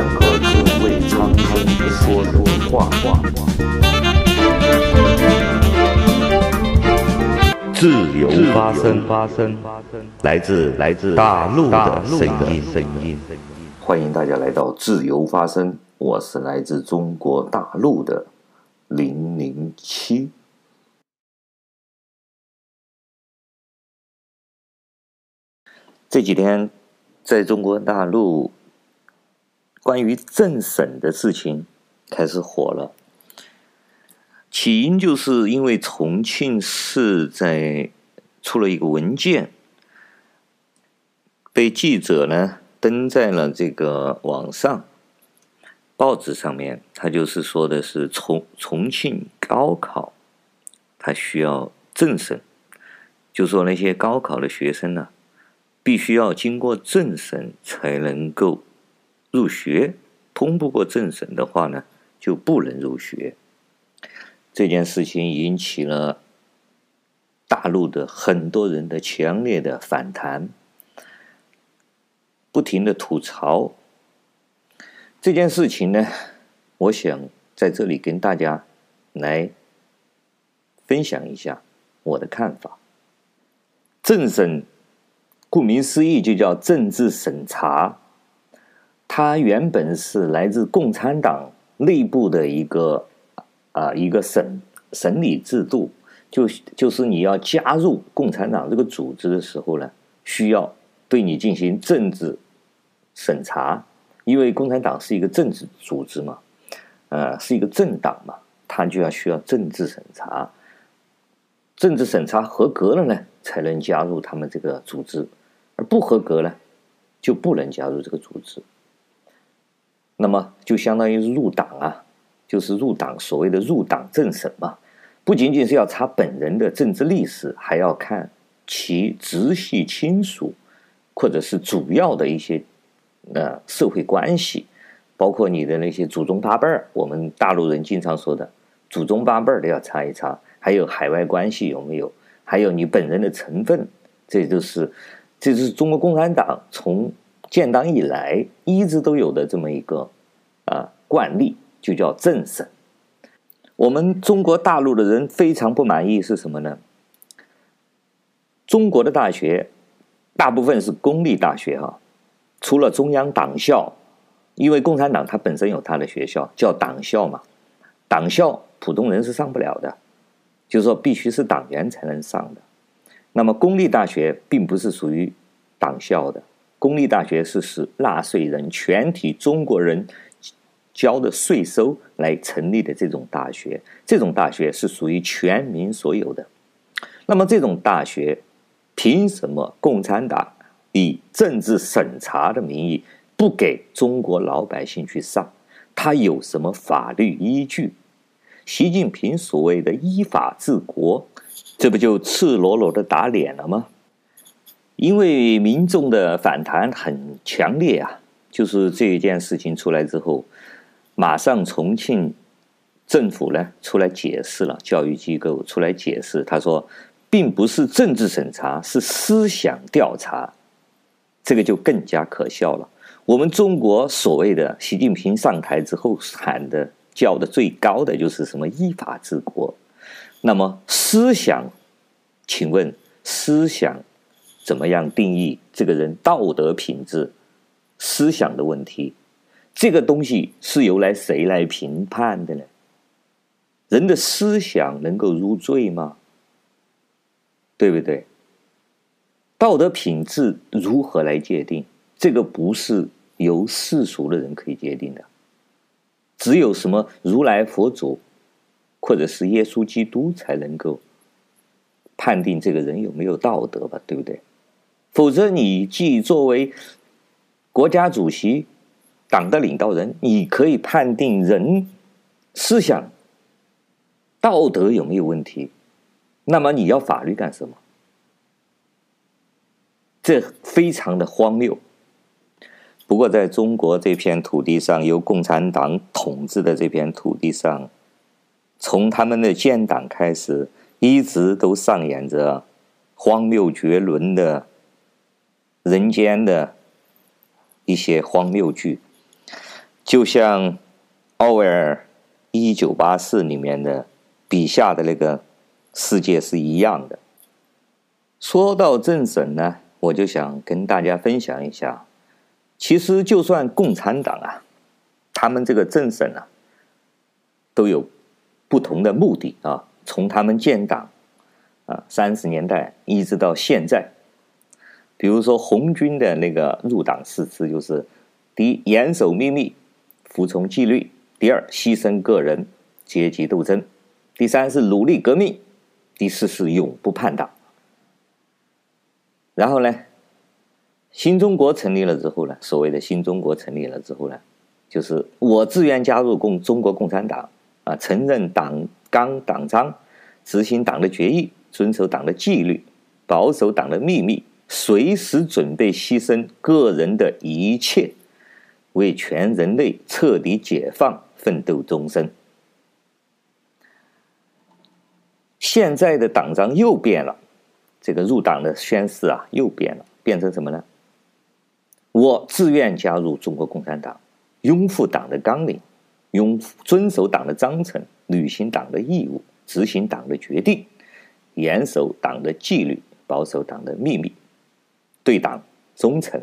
和各位苍生说说话。自由发声，发声，来自来自大陆的声音，声音。欢迎大家来到自由发声，我是来自中国大陆的零零七。这几天，在中国大陆，关于政审的事情开始火了。起因就是因为重庆市在出了一个文件，被记者呢登在了这个网上报纸上面。他就是说的是重重庆高考，他需要政审，就说那些高考的学生呢。必须要经过政审才能够入学，通不过政审的话呢，就不能入学。这件事情引起了大陆的很多人的强烈的反弹，不停的吐槽。这件事情呢，我想在这里跟大家来分享一下我的看法。政审。顾名思义，就叫政治审查。它原本是来自共产党内部的一个啊一个审审理制度，就就是你要加入共产党这个组织的时候呢，需要对你进行政治审查，因为共产党是一个政治组织嘛，呃，是一个政党嘛，它就要需要政治审查，政治审查合格了呢，才能加入他们这个组织。而不合格呢，就不能加入这个组织。那么就相当于入党啊，就是入党，所谓的入党政审嘛。不仅仅是要查本人的政治历史，还要看其直系亲属，或者是主要的一些呃社会关系，包括你的那些祖宗八辈儿。我们大陆人经常说的祖宗八辈儿都要查一查，还有海外关系有没有，还有你本人的成分，这就是。这就是中国共产党从建党以来一直都有的这么一个啊惯例，就叫政审。我们中国大陆的人非常不满意是什么呢？中国的大学大部分是公立大学哈，除了中央党校，因为共产党它本身有它的学校叫党校嘛，党校普通人是上不了的，就是说必须是党员才能上的。那么，公立大学并不是属于党校的，公立大学是使纳税人全体中国人交的税收来成立的这种大学，这种大学是属于全民所有的。那么，这种大学凭什么共产党以政治审查的名义不给中国老百姓去上？他有什么法律依据？习近平所谓的依法治国。这不就赤裸裸的打脸了吗？因为民众的反弹很强烈啊，就是这一件事情出来之后，马上重庆政府呢出来解释了，教育机构出来解释，他说并不是政治审查，是思想调查，这个就更加可笑了。我们中国所谓的习近平上台之后喊的叫的最高的就是什么依法治国。那么思想，请问思想怎么样定义这个人道德品质？思想的问题，这个东西是由来谁来评判的呢？人的思想能够入罪吗？对不对？道德品质如何来界定？这个不是由世俗的人可以界定的，只有什么如来佛祖。或者是耶稣基督才能够判定这个人有没有道德吧，对不对？否则，你既作为国家主席、党的领导人，你可以判定人思想道德有没有问题，那么你要法律干什么？这非常的荒谬。不过，在中国这片土地上，由共产党统治的这片土地上。从他们的建党开始，一直都上演着荒谬绝伦的人间的一些荒谬剧。就像奥威尔《一九八四》里面的笔下的那个世界是一样的。说到政审呢，我就想跟大家分享一下，其实就算共产党啊，他们这个政审啊，都有不同的目的啊。从他们建党啊，三十年代一直到现在，比如说红军的那个入党誓词就是：第一，严守秘密，服从纪律；第二，牺牲个人，阶级斗争；第三是努力革命；第四是永不叛党。然后呢，新中国成立了之后呢，所谓的新中国成立了之后呢，就是我自愿加入共中国共产党啊，承认党纲党章，执行党的决议，遵守党的纪律，保守党的秘密，随时准备牺牲个人的一切，为全人类彻底解放奋斗终身。现在的党章又变了，这个入党的宣誓啊又变了，变成什么呢？我自愿加入中国共产党，拥护党的纲领，拥遵守党的章程。履行党的义务，执行党的决定，严守党的纪律，保守党的秘密，对党忠诚，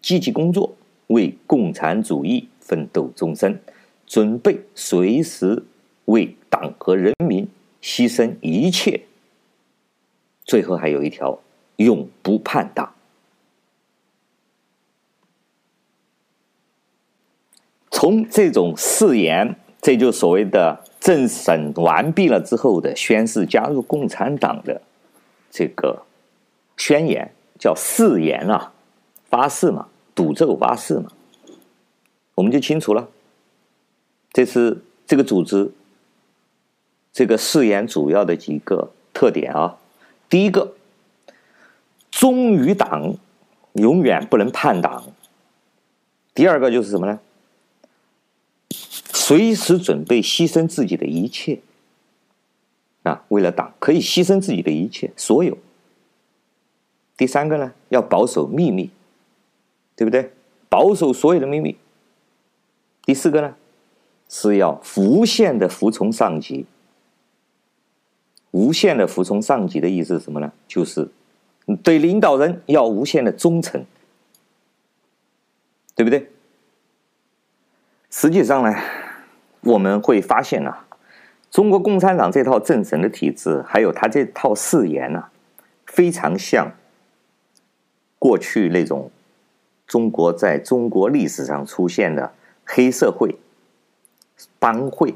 积极工作，为共产主义奋斗终身，准备随时为党和人民牺牲一切。最后还有一条，永不叛党。从这种誓言。这就所谓的政审完毕了之后的宣誓加入共产党的这个宣言，叫誓言啊，发誓嘛，赌咒发誓嘛，我们就清楚了。这是这个组织这个誓言主要的几个特点啊。第一个，忠于党，永远不能叛党。第二个就是什么呢？随时准备牺牲自己的一切，啊，为了党可以牺牲自己的一切，所有。第三个呢，要保守秘密，对不对？保守所有的秘密。第四个呢，是要无限的服从上级。无限的服从上级的意思是什么呢？就是对领导人要无限的忠诚，对不对？实际上呢。我们会发现啊，中国共产党这套政审的体制，还有他这套誓言啊，非常像过去那种中国在中国历史上出现的黑社会帮会，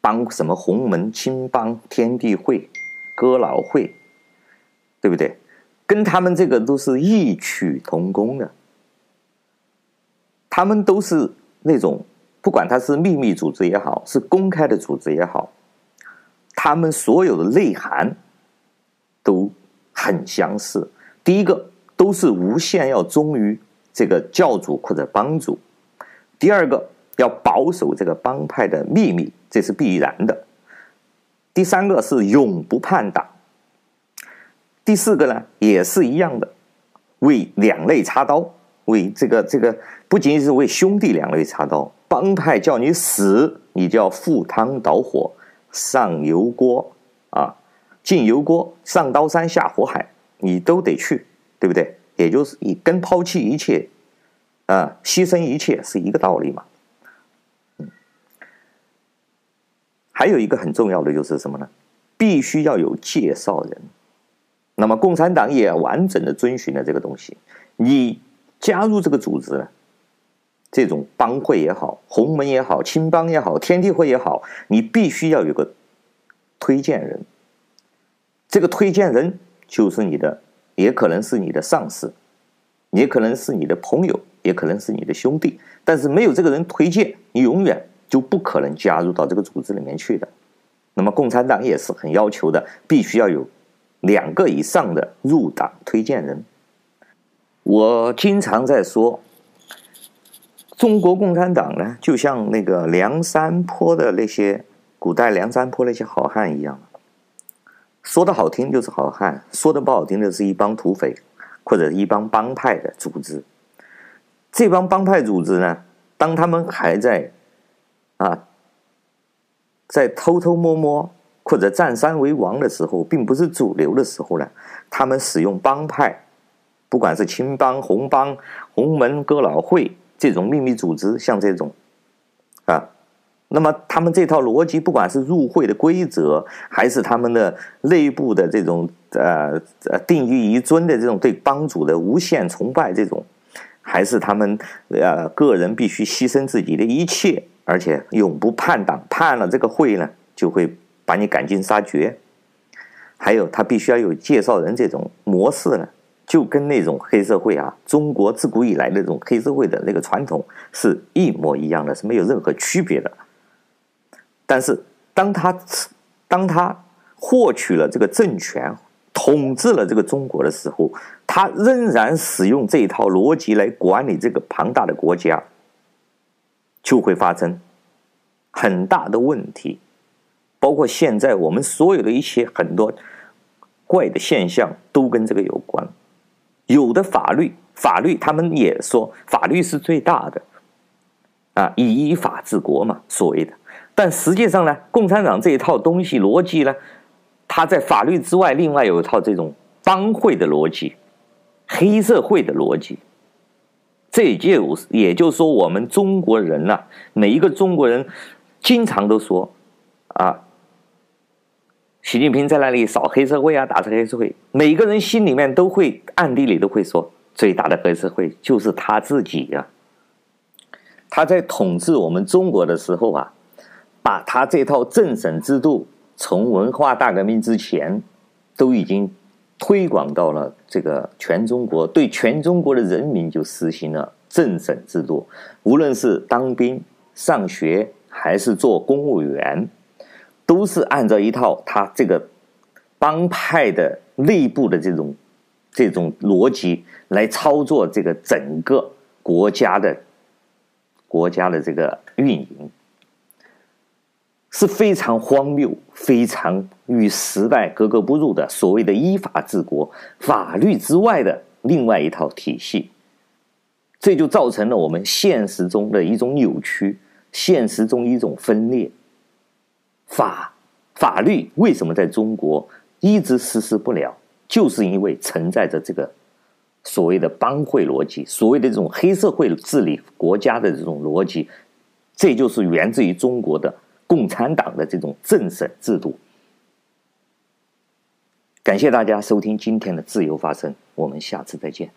帮什么洪门青帮、天地会、哥老会，对不对？跟他们这个都是异曲同工的，他们都是那种。不管它是秘密组织也好，是公开的组织也好，他们所有的内涵都很相似。第一个，都是无限要忠于这个教主或者帮主；第二个，要保守这个帮派的秘密，这是必然的；第三个是永不叛党；第四个呢，也是一样的，为两肋插刀，为这个这个不仅仅是为兄弟两肋插刀。帮派叫你死，你就要赴汤蹈火，上油锅啊，进油锅，上刀山下火海，你都得去，对不对？也就是你跟抛弃一切，啊，牺牲一切是一个道理嘛。嗯，还有一个很重要的就是什么呢？必须要有介绍人。那么共产党也完整的遵循了这个东西。你加入这个组织呢？这种帮会也好，洪门也好，青帮也好，天地会也好，你必须要有个推荐人。这个推荐人就是你的，也可能是你的上司，也可能是你的朋友，也可能是你的兄弟。但是没有这个人推荐，你永远就不可能加入到这个组织里面去的。那么共产党也是很要求的，必须要有两个以上的入党推荐人。我经常在说。中国共产党呢，就像那个梁山泊的那些古代梁山泊那些好汉一样，说的好听就是好汉，说的不好听的是一帮土匪或者一帮帮派的组织。这帮帮派组织呢，当他们还在啊，在偷偷摸摸或者占山为王的时候，并不是主流的时候呢，他们使用帮派，不管是青帮、红帮、洪门、哥老会这种秘密组织，像这种啊。那么他们这套逻辑，不管是入会的规则，还是他们的内部的这种呃呃定于一尊的这种对帮主的无限崇拜，这种，还是他们呃个人必须牺牲自己的一切，而且永不叛党，叛了这个会呢，就会把你赶尽杀绝。还有他必须要有介绍人这种模式呢，就跟那种黑社会啊，中国自古以来那种黑社会的那个传统是一模一样的，是没有任何区别的。但是，当他当他获取了这个政权，统治了这个中国的时候，他仍然使用这一套逻辑来管理这个庞大的国家，就会发生很大的问题。包括现在我们所有的一些很多怪的现象，都跟这个有关。有的法律，法律他们也说法律是最大的，啊，以法治国嘛，所谓的。但实际上呢，共产党这一套东西逻辑呢，它在法律之外，另外有一套这种帮会的逻辑、黑社会的逻辑。这就也就是说，我们中国人呐、每一个中国人经常都说啊，习近平在那里扫黑社会啊，打这个黑社会。每个人心里面都会暗地里都会说，最大的黑社会就是他自己呀、啊。他在统治我们中国的时候啊。把他这套政审制度，从文化大革命之前，都已经推广到了这个全中国，对全中国的人民就实行了政审制度。无论是当兵、上学，还是做公务员，都是按照一套他这个帮派的内部的这种这种逻辑来操作这个整个国家的国家的这个运营。是非常荒谬、非常与时代格格不入的所谓的依法治国，法律之外的另外一套体系，这就造成了我们现实中的一种扭曲，现实中一种分裂。法法律为什么在中国一直实施不了？就是因为存在着这个所谓的帮会逻辑，所谓的这种黑社会治理国家的这种逻辑，这就是源自于中国的。共产党的这种政审制度。感谢大家收听今天的自由发声，我们下次再见。